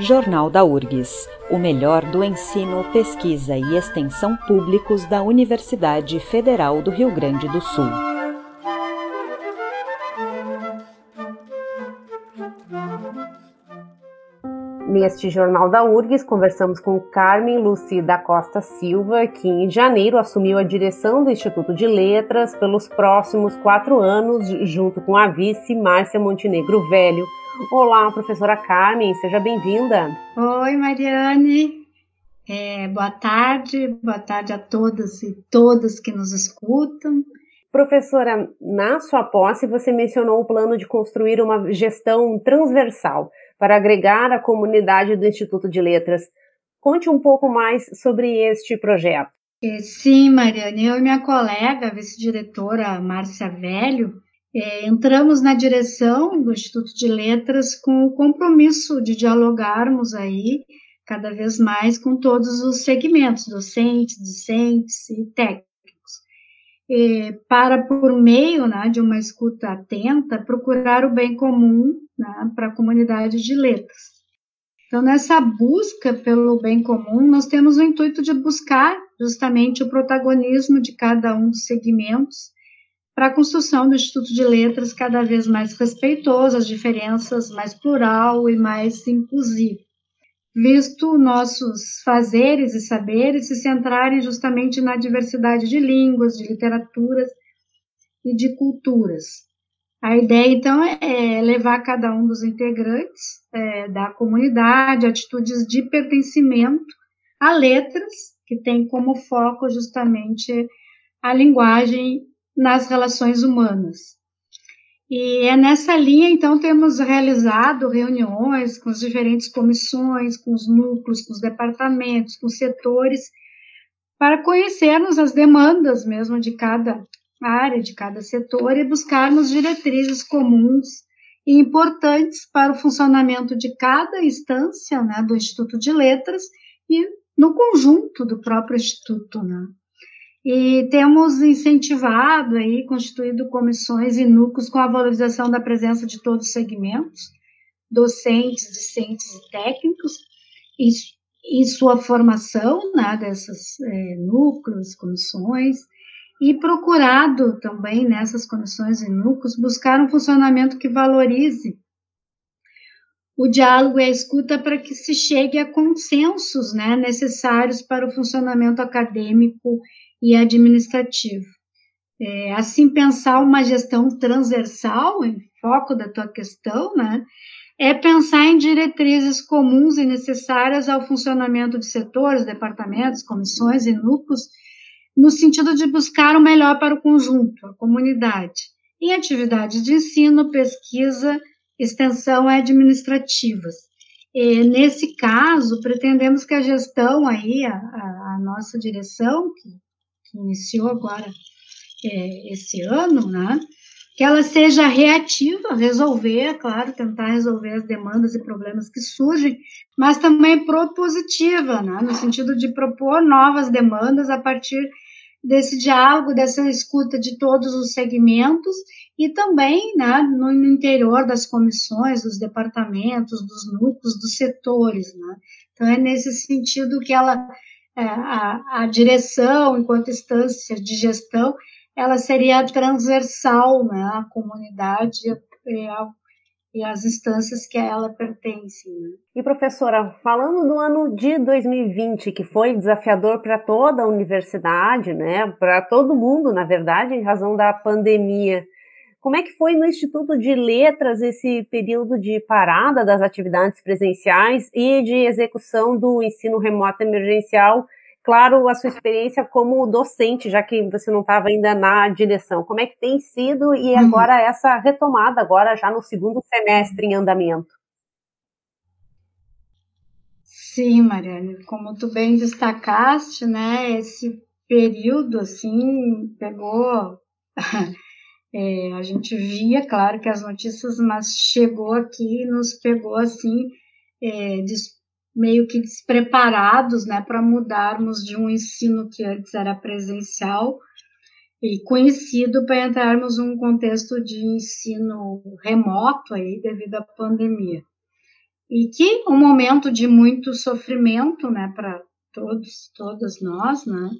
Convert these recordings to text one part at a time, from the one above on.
Jornal da URGS, o melhor do ensino, pesquisa e extensão públicos da Universidade Federal do Rio Grande do Sul. Neste Jornal da URGS, conversamos com Carmen Luci da Costa Silva, que em janeiro assumiu a direção do Instituto de Letras pelos próximos quatro anos, junto com a vice Márcia Montenegro Velho Olá, professora Carmen, seja bem-vinda. Oi, Mariane. É, boa tarde, boa tarde a todas e todos que nos escutam. Professora, na sua posse você mencionou o plano de construir uma gestão transversal para agregar a comunidade do Instituto de Letras. Conte um pouco mais sobre este projeto. Sim, Mariane, eu e minha colega, vice-diretora Márcia Velho, é, entramos na direção do Instituto de Letras com o compromisso de dialogarmos aí cada vez mais com todos os segmentos, docentes, discentes e técnicos, é, para, por meio né, de uma escuta atenta, procurar o bem comum né, para a comunidade de letras. Então, nessa busca pelo bem comum, nós temos o intuito de buscar justamente o protagonismo de cada um dos segmentos para a construção do Instituto de Letras cada vez mais respeitoso às diferenças, mais plural e mais inclusivo, visto nossos fazeres e saberes se centrarem justamente na diversidade de línguas, de literaturas e de culturas. A ideia, então, é levar cada um dos integrantes é, da comunidade atitudes de pertencimento a letras, que tem como foco justamente a linguagem nas relações humanas. E é nessa linha, então, temos realizado reuniões com as diferentes comissões, com os núcleos, com os departamentos, com os setores, para conhecermos as demandas mesmo de cada área, de cada setor e buscarmos diretrizes comuns e importantes para o funcionamento de cada instância né, do Instituto de Letras e no conjunto do próprio Instituto. Né. E temos incentivado aí, constituído comissões e núcleos com a valorização da presença de todos os segmentos, docentes, discentes e técnicos, e, e sua formação né, desses é, núcleos, comissões, e procurado também nessas comissões e núcleos buscar um funcionamento que valorize o diálogo e a escuta para que se chegue a consensos né, necessários para o funcionamento acadêmico e administrativo. É, assim, pensar uma gestão transversal, em foco da tua questão, né, é pensar em diretrizes comuns e necessárias ao funcionamento de setores, departamentos, comissões e núcleos, no sentido de buscar o melhor para o conjunto, a comunidade, em atividades de ensino, pesquisa, extensão e administrativas. E, nesse caso, pretendemos que a gestão aí, a, a, nossa direção, que que iniciou agora é, esse ano, né? Que ela seja reativa, resolver, claro, tentar resolver as demandas e problemas que surgem, mas também propositiva, né? No sentido de propor novas demandas a partir desse diálogo, dessa escuta de todos os segmentos e também né, no interior das comissões, dos departamentos, dos núcleos, dos setores. Né? Então, é nesse sentido que ela é, a, a direção, enquanto instância de gestão, ela seria transversal né, à comunidade e, a, e às instâncias que a ela pertencem. Né? E professora, falando do ano de 2020, que foi desafiador para toda a universidade, né, para todo mundo, na verdade, em razão da pandemia, como é que foi no Instituto de Letras esse período de parada das atividades presenciais e de execução do ensino remoto emergencial? Claro, a sua experiência como docente, já que você não estava ainda na direção. Como é que tem sido e uhum. agora essa retomada, agora já no segundo semestre em andamento? Sim, Mariane, como tu bem destacaste, né, esse período, assim, pegou É, a gente via, claro, que as notícias, mas chegou aqui e nos pegou assim, é, meio que despreparados né, para mudarmos de um ensino que antes era presencial e conhecido para entrarmos num contexto de ensino remoto aí devido à pandemia. e que um momento de muito sofrimento, né, para todos, todas nós, né,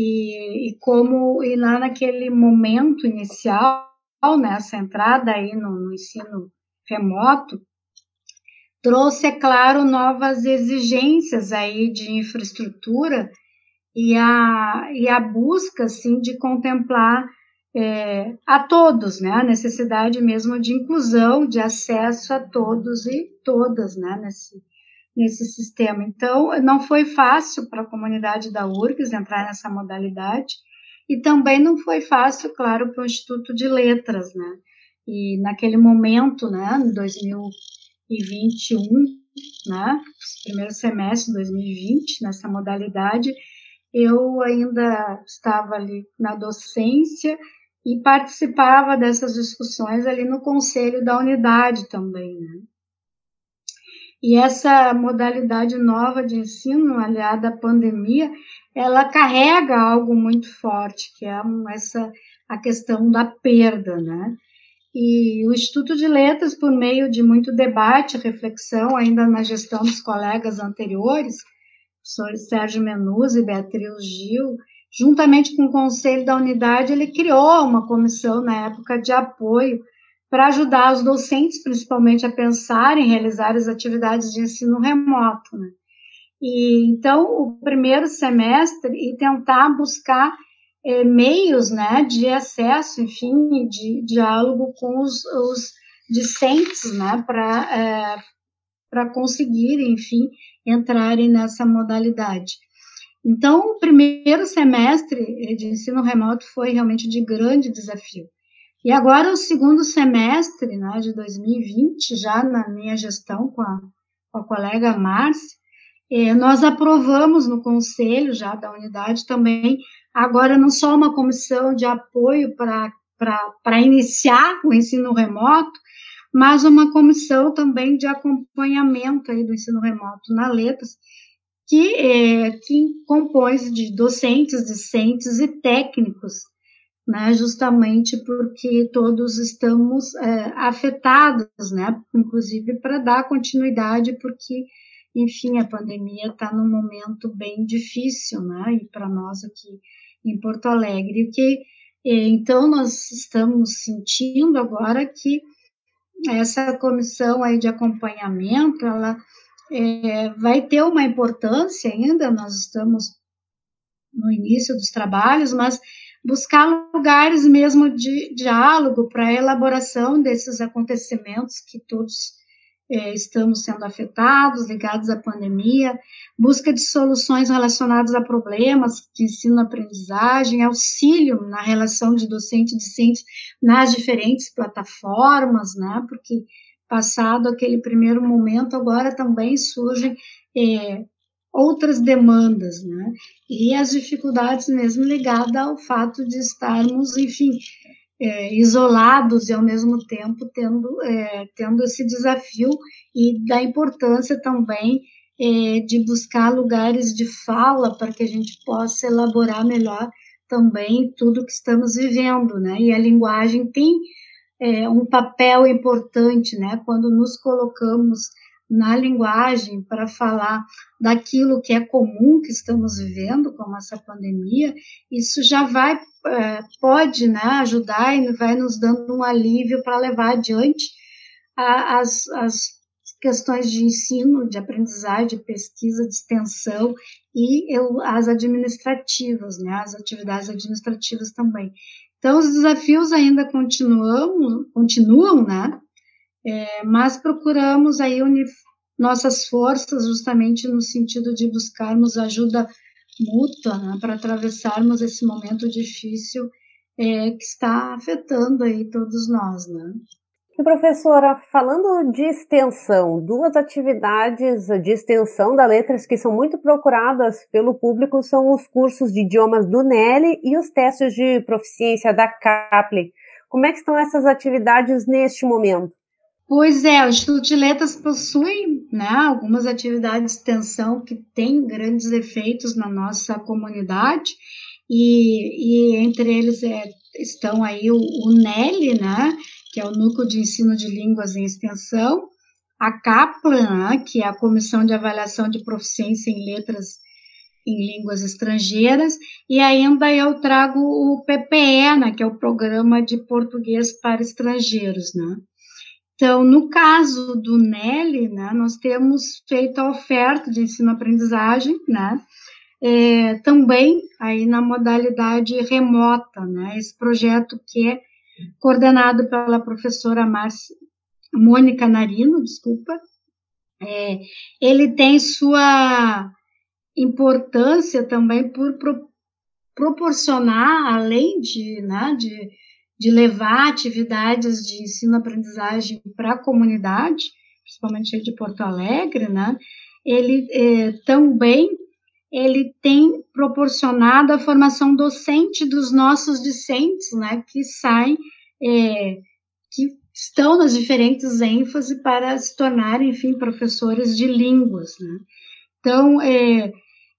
e, e, como e lá naquele momento inicial, nessa né, entrada aí no, no ensino remoto, trouxe, é claro, novas exigências aí de infraestrutura e a, e a busca, assim, de contemplar é, a todos, né, a necessidade mesmo de inclusão, de acesso a todos e todas, né, nesse, nesse sistema. Então, não foi fácil para a comunidade da URGS entrar nessa modalidade, e também não foi fácil, claro, para o Instituto de Letras, né, e naquele momento, né, em 2021, né, primeiro semestre de 2020, nessa modalidade, eu ainda estava ali na docência e participava dessas discussões ali no conselho da unidade também, né? E essa modalidade nova de ensino, aliada à pandemia, ela carrega algo muito forte, que é essa a questão da perda, né? E o Instituto de Letras, por meio de muito debate, reflexão, ainda na gestão dos colegas anteriores, professores Sérgio Menuzzi e Beatriz Gil, juntamente com o conselho da unidade, ele criou uma comissão na época de apoio para ajudar os docentes, principalmente, a pensar em realizar as atividades de ensino remoto. Né? E então, o primeiro semestre e tentar buscar é, meios, né, de acesso, enfim, de diálogo com os, os discentes, né, para é, para conseguir, enfim, entrarem nessa modalidade. Então, o primeiro semestre de ensino remoto foi realmente de grande desafio. E agora, o segundo semestre né, de 2020, já na minha gestão com a, com a colega Márcia, eh, nós aprovamos no conselho já da unidade também, agora não só uma comissão de apoio para iniciar o ensino remoto, mas uma comissão também de acompanhamento aí do ensino remoto na Letras, que, é, que compõe de docentes, discentes e técnicos, né, justamente porque todos estamos é, afetados, né, inclusive para dar continuidade, porque, enfim, a pandemia está num momento bem difícil, né, e para nós aqui em Porto Alegre, que é, então nós estamos sentindo agora que essa comissão aí de acompanhamento, ela é, vai ter uma importância ainda, nós estamos no início dos trabalhos, mas buscar lugares mesmo de diálogo para elaboração desses acontecimentos que todos é, estamos sendo afetados, ligados à pandemia, busca de soluções relacionadas a problemas de ensino-aprendizagem, auxílio na relação de docente e discente nas diferentes plataformas, né, porque passado aquele primeiro momento, agora também surgem é, outras demandas, né? E as dificuldades mesmo ligadas ao fato de estarmos, enfim, é, isolados e ao mesmo tempo tendo, é, tendo esse desafio e da importância também é, de buscar lugares de fala para que a gente possa elaborar melhor também tudo que estamos vivendo, né? E a linguagem tem é, um papel importante, né? Quando nos colocamos na linguagem para falar daquilo que é comum que estamos vivendo, como essa pandemia, isso já vai, é, pode né, ajudar e vai nos dando um alívio para levar adiante as, as questões de ensino, de aprendizagem, de pesquisa, de extensão e eu, as administrativas, né, as atividades administrativas também. Então, os desafios ainda continuam, continuam, né? É, mas procuramos aí unir nossas forças justamente no sentido de buscarmos ajuda mútua né, para atravessarmos esse momento difícil é, que está afetando aí todos nós, né? E professora, falando de extensão, duas atividades de extensão da Letras que são muito procuradas pelo público são os cursos de idiomas do NELI e os testes de proficiência da CAPLE. Como é que estão essas atividades neste momento? Pois é, o Instituto de Letras possui né, algumas atividades de extensão que têm grandes efeitos na nossa comunidade, e, e entre eles é, estão aí o, o NELI, né, que é o Núcleo de Ensino de Línguas em Extensão, a CAPLA, né, que é a Comissão de Avaliação de Proficiência em Letras em Línguas Estrangeiras, e ainda eu trago o PPE, né, que é o Programa de Português para Estrangeiros, né. Então, no caso do NELI, né, nós temos feito a oferta de ensino-aprendizagem, né, é, também aí na modalidade remota, né, esse projeto que é coordenado pela professora Márcia, Mônica Narino, desculpa, é, ele tem sua importância também por pro, proporcionar, além de, né, de, de levar atividades de ensino-aprendizagem para a comunidade, principalmente de Porto Alegre, né, ele é, também ele tem proporcionado a formação docente dos nossos discentes, né, que saem, é, que estão nas diferentes ênfases para se tornarem, enfim, professores de línguas, né. Então, é,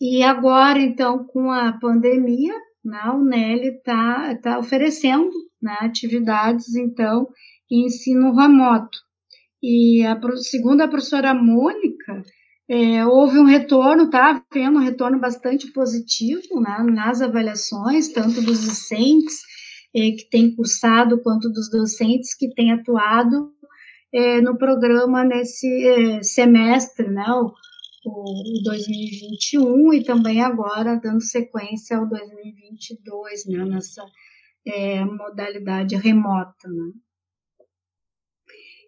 e agora, então, com a pandemia, né, o Nelly está tá oferecendo né, atividades, então, ensino remoto. E a, segundo a professora Mônica, é, houve um retorno, está havendo um retorno bastante positivo né, nas avaliações, tanto dos discentes é, que têm cursado, quanto dos docentes que têm atuado é, no programa nesse é, semestre, né, o, o 2021 e também agora dando sequência ao 2022, né, nessa é, modalidade remota, né.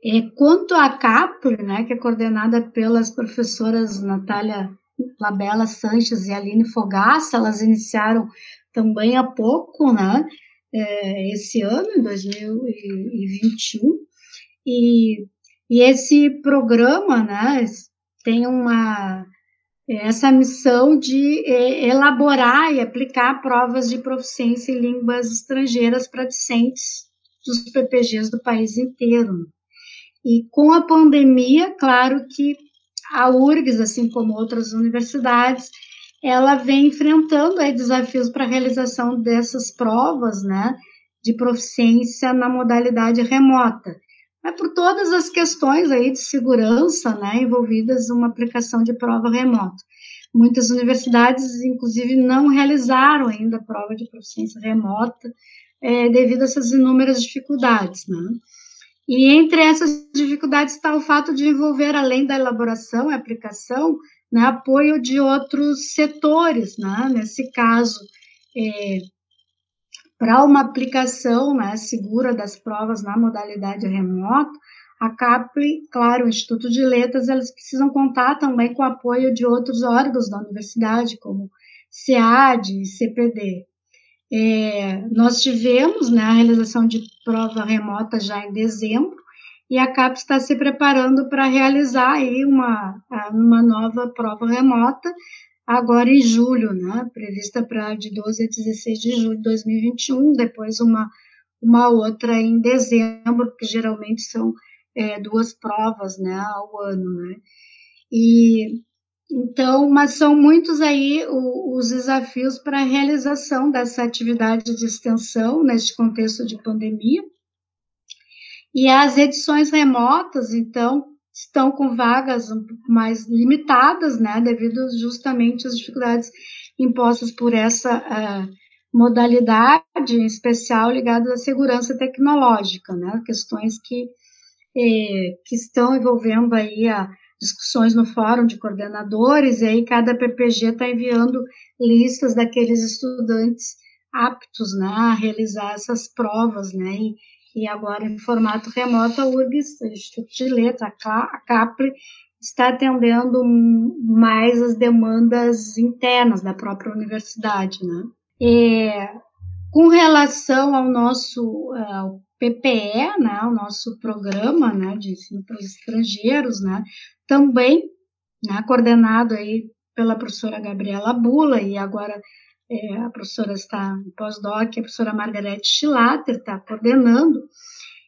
É, quanto à CAPRE, né, que é coordenada pelas professoras Natália Labela Sanches e Aline Fogaça, elas iniciaram também há pouco, né, é, esse ano, em 2021, e, e esse programa, né, tem uma essa missão de é, elaborar e aplicar provas de proficiência em línguas estrangeiras para discentes dos PPGs do país inteiro. E com a pandemia, claro que a URGS, assim como outras universidades, ela vem enfrentando aí desafios para a realização dessas provas, né, de proficiência na modalidade remota. Mas por todas as questões aí de segurança, né, envolvidas numa aplicação de prova remota. Muitas universidades, inclusive, não realizaram ainda a prova de proficiência remota é, devido a essas inúmeras dificuldades, né. E entre essas dificuldades está o fato de envolver, além da elaboração e aplicação, né, apoio de outros setores, né? nesse caso, é, para uma aplicação né, segura das provas na modalidade remota, a CAPLE, claro, o Instituto de Letras, elas precisam contar também com o apoio de outros órgãos da universidade, como SEAD e CPD. É, nós tivemos né, a realização de prova remota já em dezembro, e a CAP está se preparando para realizar aí uma, uma nova prova remota, agora em julho, né, prevista para de 12 a 16 de julho de 2021, depois uma, uma outra em dezembro, que geralmente são é, duas provas né, ao ano. Né. E então, mas são muitos aí os desafios para a realização dessa atividade de extensão neste contexto de pandemia. E as edições remotas, então, estão com vagas mais limitadas, né, devido justamente às dificuldades impostas por essa uh, modalidade, em especial ligada à segurança tecnológica, né, questões que, eh, que estão envolvendo aí a discussões no fórum de coordenadores, e aí cada PPG está enviando listas daqueles estudantes aptos né, a realizar essas provas, né, e, e agora em formato remoto, a URGS, o Instituto de Letras, a CAPRE, está atendendo mais as demandas internas da própria universidade, né. E, com relação ao nosso uh, PPE, né, o nosso programa né, de ensino para os estrangeiros, né, também né, coordenado aí pela professora Gabriela Bula, e agora é, a professora está em pós-doc, a professora Margarete Schlatter está coordenando.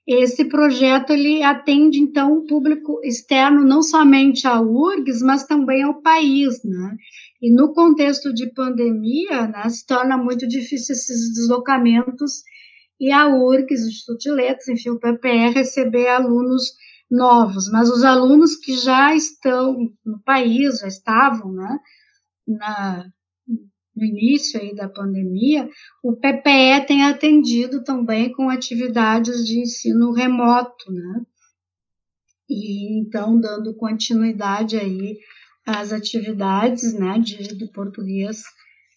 Esse projeto ele atende então o público externo não somente à URGS, mas também ao país, né? E no contexto de pandemia, né, se torna muito difícil esses deslocamentos e a URGS, o Instituto de Letras, enfim, o PPR, receber alunos novos, mas os alunos que já estão no país, já estavam, né, na, no início aí da pandemia, o PPE tem atendido também com atividades de ensino remoto, né, e então dando continuidade aí às atividades, né, de, do português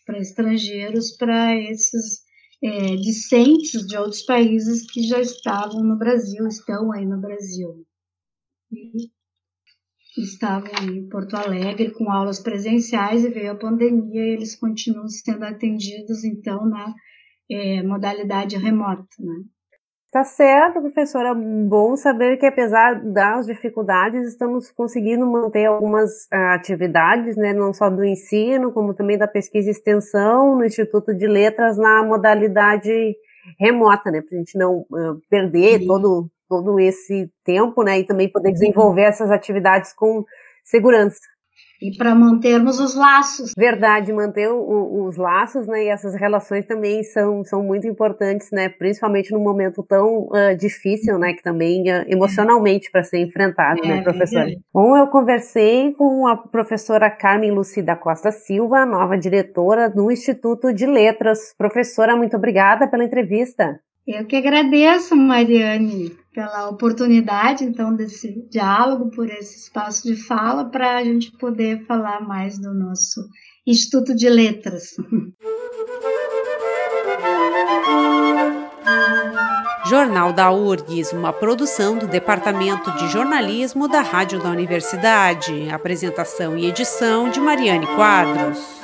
para estrangeiros, para esses é, discentes de outros países que já estavam no Brasil, estão aí no Brasil. E estavam em Porto Alegre com aulas presenciais e veio a pandemia e eles continuam sendo atendidos, então, na é, modalidade remota, né? Tá certo, professora. Bom saber que apesar das dificuldades, estamos conseguindo manter algumas uh, atividades, né, não só do ensino, como também da pesquisa e extensão no Instituto de Letras na modalidade remota, né, para a gente não uh, perder todo, todo esse tempo, né, e também poder desenvolver essas atividades com segurança e para mantermos os laços. Verdade, manter o, os laços, né? E essas relações também são, são muito importantes, né? Principalmente num momento tão uh, difícil, né? Que também uh, emocionalmente para ser enfrentado, né, é, né, professora? É. Bom, eu conversei com a professora Carmen Lucida Costa Silva, nova diretora do Instituto de Letras. Professora, muito obrigada pela entrevista. Eu que agradeço, Mariane, pela oportunidade, então, desse diálogo, por esse espaço de fala, para a gente poder falar mais do nosso Instituto de Letras. Jornal da URGS, uma produção do Departamento de Jornalismo da Rádio da Universidade. Apresentação e edição de Mariane Quadros.